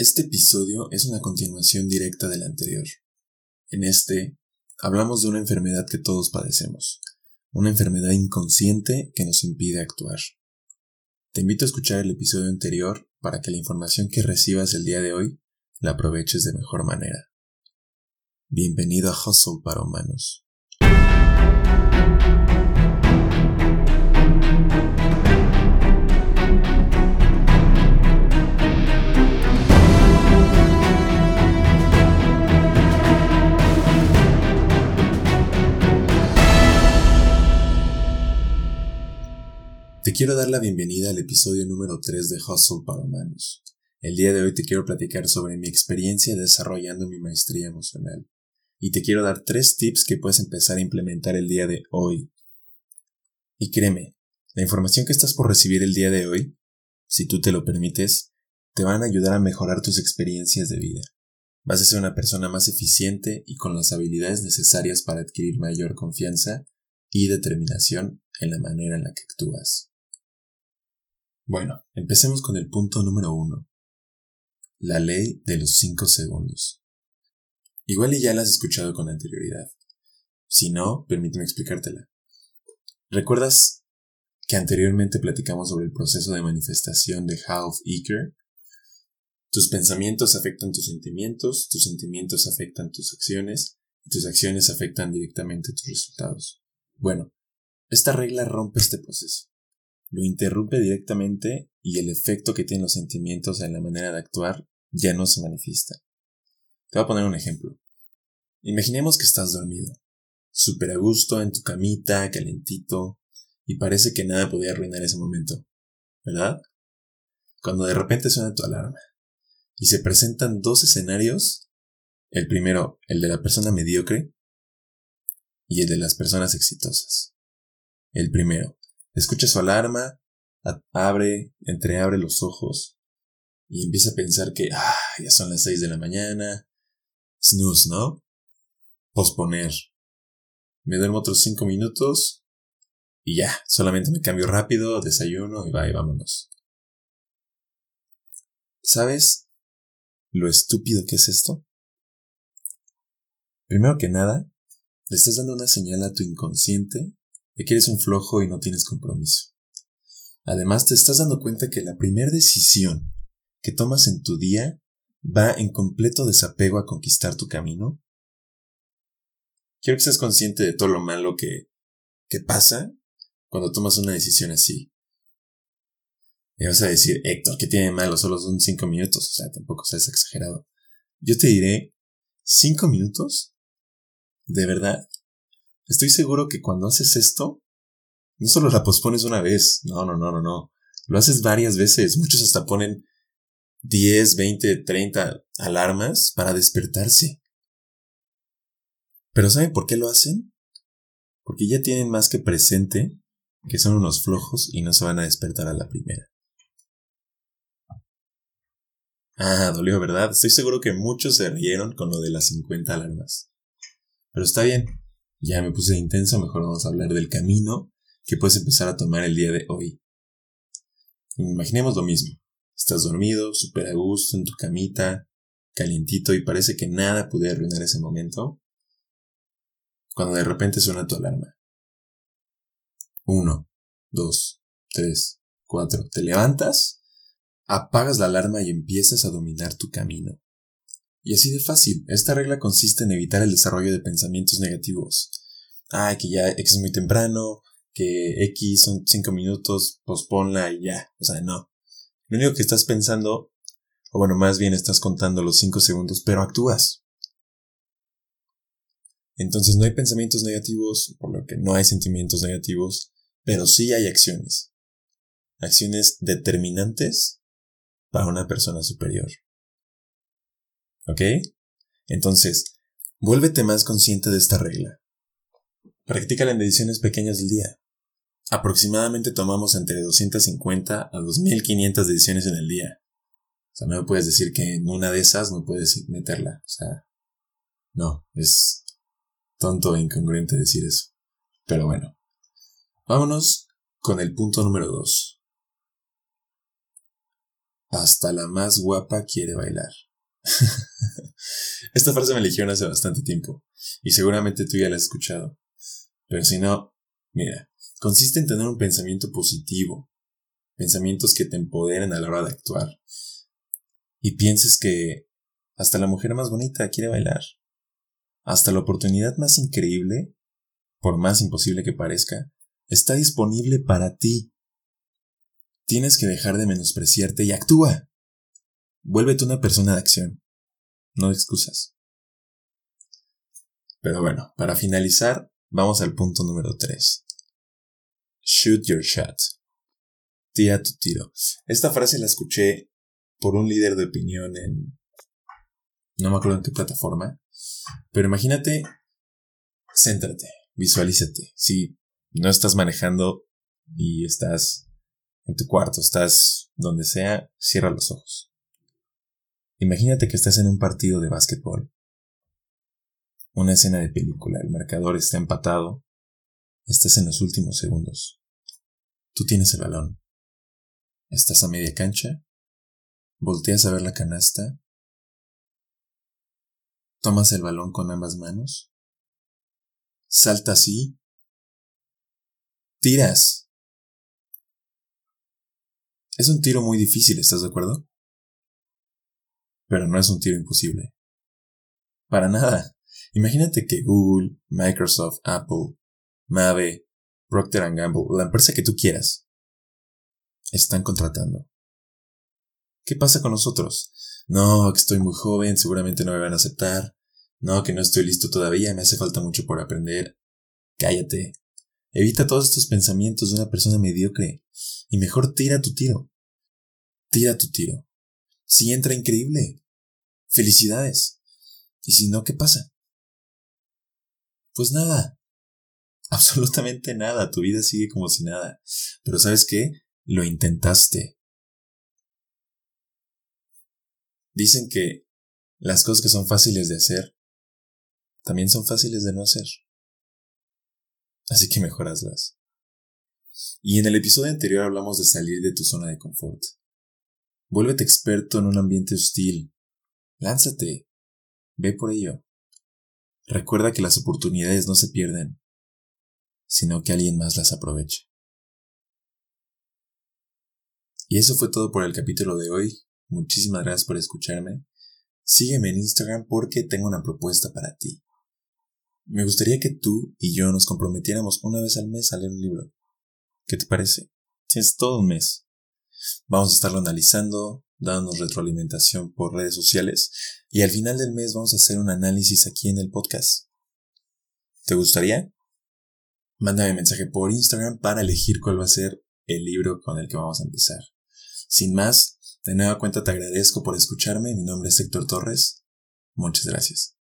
Este episodio es una continuación directa del anterior. En este, hablamos de una enfermedad que todos padecemos, una enfermedad inconsciente que nos impide actuar. Te invito a escuchar el episodio anterior para que la información que recibas el día de hoy la aproveches de mejor manera. Bienvenido a Hustle para Humanos. Te quiero dar la bienvenida al episodio número 3 de Hustle para Humanos. El día de hoy te quiero platicar sobre mi experiencia desarrollando mi maestría emocional. Y te quiero dar tres tips que puedes empezar a implementar el día de hoy. Y créeme, la información que estás por recibir el día de hoy, si tú te lo permites, te van a ayudar a mejorar tus experiencias de vida. Vas a ser una persona más eficiente y con las habilidades necesarias para adquirir mayor confianza y determinación en la manera en la que actúas. Bueno, empecemos con el punto número uno. La ley de los 5 segundos. Igual y ya la has escuchado con anterioridad. Si no, permíteme explicártela. ¿Recuerdas que anteriormente platicamos sobre el proceso de manifestación de Half Eker? Tus pensamientos afectan tus sentimientos, tus sentimientos afectan tus acciones, y tus acciones afectan directamente tus resultados. Bueno, esta regla rompe este proceso lo interrumpe directamente y el efecto que tienen los sentimientos en la manera de actuar ya no se manifiesta. Te voy a poner un ejemplo. Imaginemos que estás dormido, súper a gusto en tu camita, calentito, y parece que nada podía arruinar ese momento, ¿verdad? Cuando de repente suena tu alarma y se presentan dos escenarios, el primero, el de la persona mediocre, y el de las personas exitosas. El primero, Escucha su alarma, abre, entreabre los ojos y empieza a pensar que, ah, ya son las seis de la mañana. Snooze, ¿no? Posponer. Me duermo otros cinco minutos y ya, solamente me cambio rápido, desayuno y va y vámonos. ¿Sabes lo estúpido que es esto? Primero que nada, le estás dando una señal a tu inconsciente que eres un flojo y no tienes compromiso. Además, te estás dando cuenta que la primera decisión que tomas en tu día va en completo desapego a conquistar tu camino. Quiero que seas consciente de todo lo malo que, que pasa cuando tomas una decisión así. Y vas a decir, Héctor, ¿qué tiene malo? Solo son cinco minutos. O sea, tampoco seas exagerado. Yo te diré, ¿cinco minutos? ¿De verdad? Estoy seguro que cuando haces esto, no solo la pospones una vez, no, no, no, no, no. Lo haces varias veces. Muchos hasta ponen 10, 20, 30 alarmas para despertarse. Pero ¿saben por qué lo hacen? Porque ya tienen más que presente que son unos flojos y no se van a despertar a la primera. Ah, dolió, ¿verdad? Estoy seguro que muchos se rieron con lo de las 50 alarmas. Pero está bien, ya me puse intenso, mejor vamos a hablar del camino que puedes empezar a tomar el día de hoy. Imaginemos lo mismo. Estás dormido, súper a gusto en tu camita, calientito y parece que nada puede arruinar ese momento. Cuando de repente suena tu alarma. Uno, dos, tres, cuatro. Te levantas, apagas la alarma y empiezas a dominar tu camino. Y así de fácil, esta regla consiste en evitar el desarrollo de pensamientos negativos. Ay, que ya X es muy temprano, que X son 5 minutos, posponla y ya. O sea, no. Lo único que estás pensando, o bueno, más bien estás contando los 5 segundos, pero actúas. Entonces no hay pensamientos negativos, por lo que no hay sentimientos negativos, pero sí hay acciones. Acciones determinantes para una persona superior. ¿Ok? Entonces, vuélvete más consciente de esta regla. Practícala en decisiones pequeñas del día. Aproximadamente tomamos entre 250 a 2500 decisiones en el día. O sea, no me puedes decir que en una de esas no puedes meterla. O sea, no, es tonto e incongruente decir eso. Pero bueno, vámonos con el punto número 2. hasta la más guapa quiere bailar. Esta frase me eligieron hace bastante tiempo, y seguramente tú ya la has escuchado. Pero si no, mira, consiste en tener un pensamiento positivo, pensamientos que te empoderen a la hora de actuar, y pienses que hasta la mujer más bonita quiere bailar, hasta la oportunidad más increíble, por más imposible que parezca, está disponible para ti. Tienes que dejar de menospreciarte y actúa. Vuélvete una persona de acción, no excusas. Pero bueno, para finalizar, vamos al punto número 3. Shoot your shot. Tira tu tiro. Esta frase la escuché por un líder de opinión en... No me acuerdo en qué plataforma. Pero imagínate, céntrate, visualízate. Si no estás manejando y estás en tu cuarto, estás donde sea, cierra los ojos. Imagínate que estás en un partido de básquetbol. Una escena de película, el marcador está empatado, estás en los últimos segundos. Tú tienes el balón. Estás a media cancha, volteas a ver la canasta, tomas el balón con ambas manos, saltas así, tiras es un tiro muy difícil, ¿estás de acuerdo? Pero no es un tiro imposible. Para nada. Imagínate que Google, Microsoft, Apple, Mave, Procter Gamble, la empresa que tú quieras, están contratando. ¿Qué pasa con nosotros? No, que estoy muy joven, seguramente no me van a aceptar. No, que no estoy listo todavía, me hace falta mucho por aprender. Cállate. Evita todos estos pensamientos de una persona mediocre y mejor tira tu tiro tira tu tiro. Si entra increíble. Felicidades. Y si no, ¿qué pasa? Pues nada. Absolutamente nada. Tu vida sigue como si nada. Pero ¿sabes qué? Lo intentaste. Dicen que las cosas que son fáciles de hacer también son fáciles de no hacer. Así que mejoraslas. Y en el episodio anterior hablamos de salir de tu zona de confort. Vuélvete experto en un ambiente hostil. Lánzate. Ve por ello. Recuerda que las oportunidades no se pierden, sino que alguien más las aproveche. Y eso fue todo por el capítulo de hoy. Muchísimas gracias por escucharme. Sígueme en Instagram porque tengo una propuesta para ti. Me gustaría que tú y yo nos comprometiéramos una vez al mes a leer un libro. ¿Qué te parece? Tienes todo un mes. Vamos a estarlo analizando, dándonos retroalimentación por redes sociales y al final del mes vamos a hacer un análisis aquí en el podcast. ¿Te gustaría? Mándame mensaje por Instagram para elegir cuál va a ser el libro con el que vamos a empezar. Sin más, de nueva cuenta te agradezco por escucharme. Mi nombre es Héctor Torres. Muchas gracias.